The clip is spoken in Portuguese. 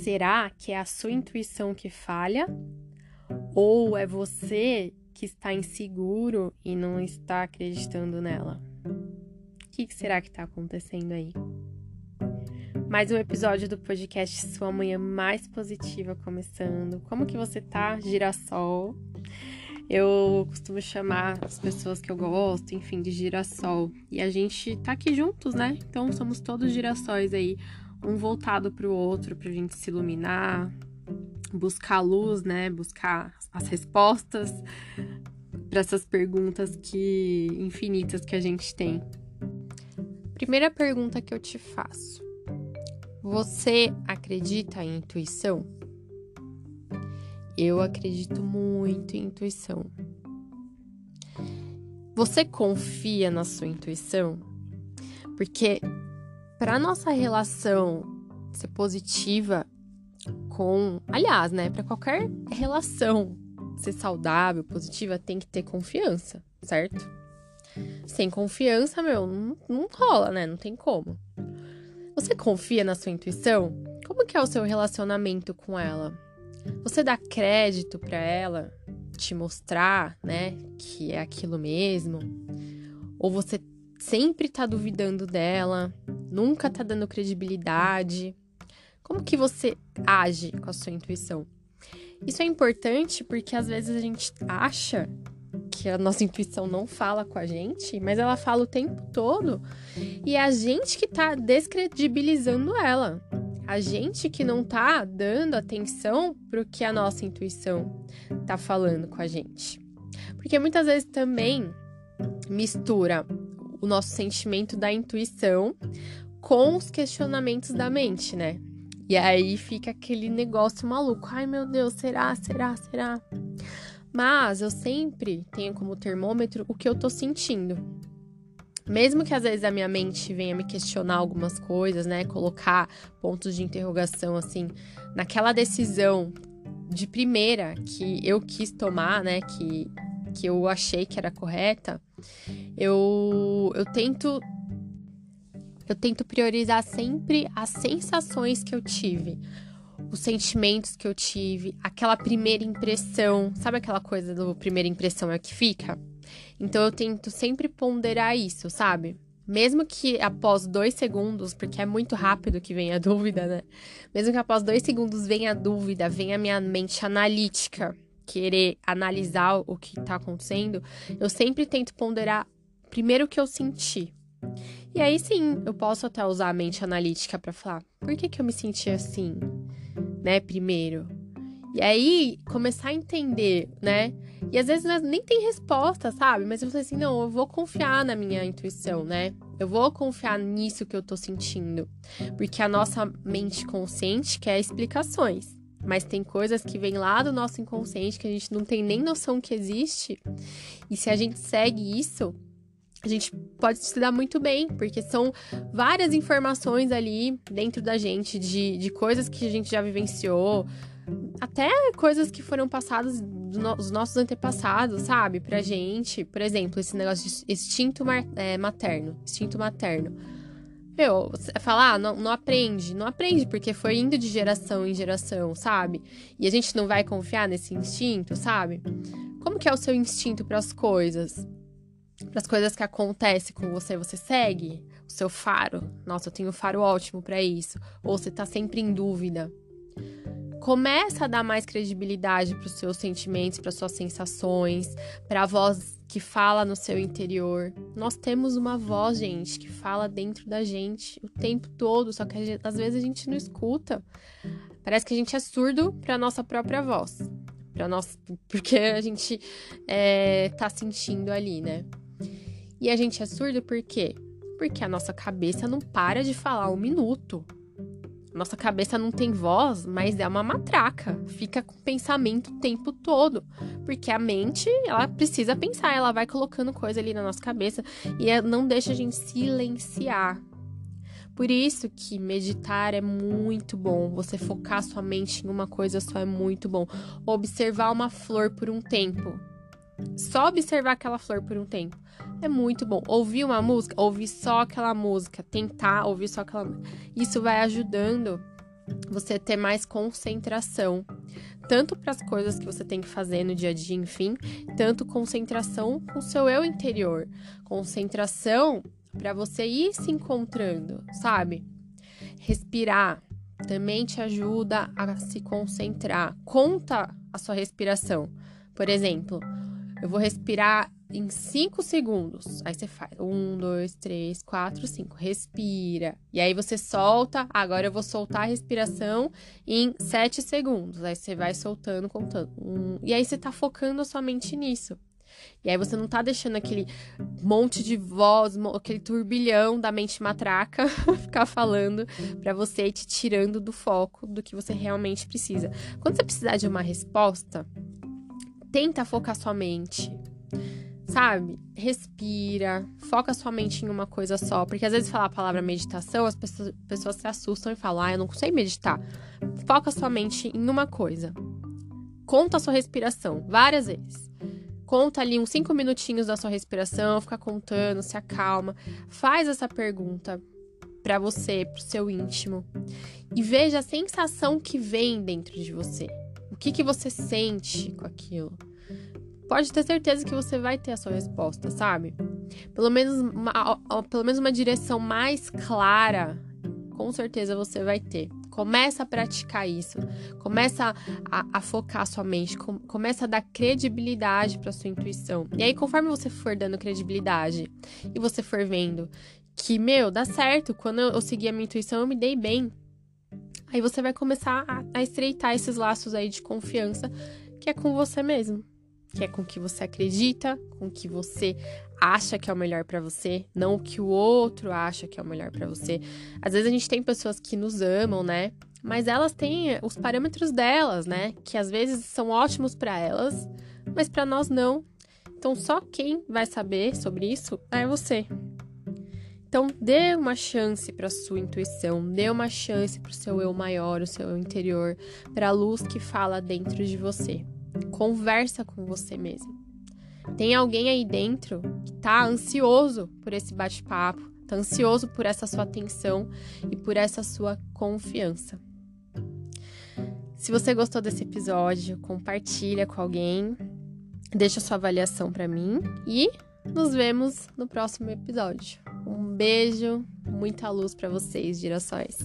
Será que é a sua intuição que falha? Ou é você que está inseguro e não está acreditando nela? O que será que está acontecendo aí? Mais um episódio do podcast Sua Manhã Mais Positiva começando. Como que você tá, girassol? Eu costumo chamar as pessoas que eu gosto, enfim, de girassol. E a gente tá aqui juntos, né? Então somos todos girassóis aí, um voltado pro outro, pra gente se iluminar, buscar luz, né? Buscar as respostas para essas perguntas que infinitas que a gente tem. Primeira pergunta que eu te faço. Você acredita em intuição? Eu acredito muito em intuição. Você confia na sua intuição? Porque para nossa relação ser positiva com, aliás, né, para qualquer relação ser saudável, positiva, tem que ter confiança, certo? Sem confiança, meu, não, não rola, né? Não tem como. Você confia na sua intuição? Como que é o seu relacionamento com ela? Você dá crédito para ela te mostrar, né, que é aquilo mesmo? Ou você sempre tá duvidando dela, nunca tá dando credibilidade? Como que você age com a sua intuição? Isso é importante porque às vezes a gente acha que a nossa intuição não fala com a gente, mas ela fala o tempo todo e é a gente que tá descredibilizando ela. A gente que não tá dando atenção pro que a nossa intuição tá falando com a gente. Porque muitas vezes também mistura o nosso sentimento da intuição com os questionamentos da mente, né? E aí fica aquele negócio maluco. Ai, meu Deus, será, será, será? Mas eu sempre tenho como termômetro o que eu tô sentindo. Mesmo que às vezes a minha mente venha me questionar algumas coisas, né? Colocar pontos de interrogação, assim, naquela decisão de primeira que eu quis tomar, né? Que, que eu achei que era correta, eu, eu tento. Eu tento priorizar sempre as sensações que eu tive os sentimentos que eu tive, aquela primeira impressão. Sabe aquela coisa do primeira impressão é que fica? Então eu tento sempre ponderar isso, sabe? Mesmo que após dois segundos, porque é muito rápido que vem a dúvida, né? Mesmo que após dois segundos venha a dúvida, venha a minha mente analítica, querer analisar o que tá acontecendo, eu sempre tento ponderar primeiro o que eu senti. E aí sim, eu posso até usar a mente analítica para falar, por que, que eu me senti assim? né, primeiro. E aí começar a entender, né? E às vezes nem tem resposta, sabe? Mas eu falei assim: não, eu vou confiar na minha intuição, né? Eu vou confiar nisso que eu tô sentindo. Porque a nossa mente consciente quer explicações. Mas tem coisas que vêm lá do nosso inconsciente que a gente não tem nem noção que existe. E se a gente segue isso, a gente pode se dar muito bem, porque são várias informações ali dentro da gente, de, de coisas que a gente já vivenciou, até coisas que foram passadas dos nossos antepassados, sabe, pra gente. Por exemplo, esse negócio de instinto é, materno, instinto materno. Meu, falar, ah, não, não aprende, não aprende, porque foi indo de geração em geração, sabe? E a gente não vai confiar nesse instinto, sabe? Como que é o seu instinto para as coisas? para as coisas que acontecem com você, você segue o seu faro. Nossa, eu tenho um faro ótimo para isso. Ou você tá sempre em dúvida. Começa a dar mais credibilidade para os seus sentimentos, para suas sensações, para a voz que fala no seu interior. Nós temos uma voz, gente, que fala dentro da gente o tempo todo, só que às vezes a gente não escuta. Parece que a gente é surdo para nossa própria voz, para nós, porque a gente é, tá sentindo ali, né? E a gente é surdo por quê? Porque a nossa cabeça não para de falar um minuto. Nossa cabeça não tem voz, mas é uma matraca. Fica com pensamento o tempo todo. Porque a mente, ela precisa pensar, ela vai colocando coisa ali na nossa cabeça e é, não deixa a gente silenciar. Por isso que meditar é muito bom. Você focar sua mente em uma coisa só é muito bom. Observar uma flor por um tempo. Só observar aquela flor por um tempo é muito bom. Ouvir uma música, ouvir só aquela música, tentar ouvir só aquela Isso vai ajudando você ter mais concentração, tanto para as coisas que você tem que fazer no dia a dia, enfim, tanto concentração com o seu eu interior, concentração para você ir se encontrando, sabe? Respirar também te ajuda a se concentrar. Conta a sua respiração. Por exemplo, eu vou respirar em 5 segundos. Aí você faz 1, 2, 3, 4, 5. Respira. E aí você solta. Agora eu vou soltar a respiração em 7 segundos. Aí você vai soltando, contando. Um, e aí você tá focando a sua mente nisso. E aí você não tá deixando aquele monte de voz, aquele turbilhão da mente matraca ficar falando para você e te tirando do foco do que você realmente precisa. Quando você precisar de uma resposta, tenta focar sua mente. Sabe? Respira, foca sua mente em uma coisa só. Porque às vezes falar a palavra meditação, as pessoas, pessoas se assustam e falam, ah, eu não consigo meditar. Foca sua mente em uma coisa. Conta a sua respiração várias vezes. Conta ali uns cinco minutinhos da sua respiração, fica contando, se acalma. Faz essa pergunta para você, pro seu íntimo. E veja a sensação que vem dentro de você. Que, que você sente com aquilo? pode ter certeza que você vai ter a sua resposta, sabe? Pelo menos uma, pelo menos uma direção mais clara, com certeza você vai ter. Começa a praticar isso. Começa a, a focar a sua mente. Com, começa a dar credibilidade para sua intuição. E aí, conforme você for dando credibilidade e você for vendo que, meu, dá certo. Quando eu, eu segui a minha intuição, eu me dei bem. Aí você vai começar a, a estreitar esses laços aí de confiança que é com você mesmo que é com o que você acredita, com o que você acha que é o melhor para você, não o que o outro acha que é o melhor para você. Às vezes a gente tem pessoas que nos amam, né? Mas elas têm os parâmetros delas, né? Que às vezes são ótimos para elas, mas para nós não. Então só quem vai saber sobre isso é você. Então dê uma chance para sua intuição, dê uma chance para o seu eu maior, o seu eu interior, para a luz que fala dentro de você. Conversa com você mesmo. Tem alguém aí dentro que tá ansioso por esse bate-papo, tá ansioso por essa sua atenção e por essa sua confiança. Se você gostou desse episódio, compartilha com alguém, deixa sua avaliação para mim e nos vemos no próximo episódio. Um beijo, muita luz para vocês, girassóis.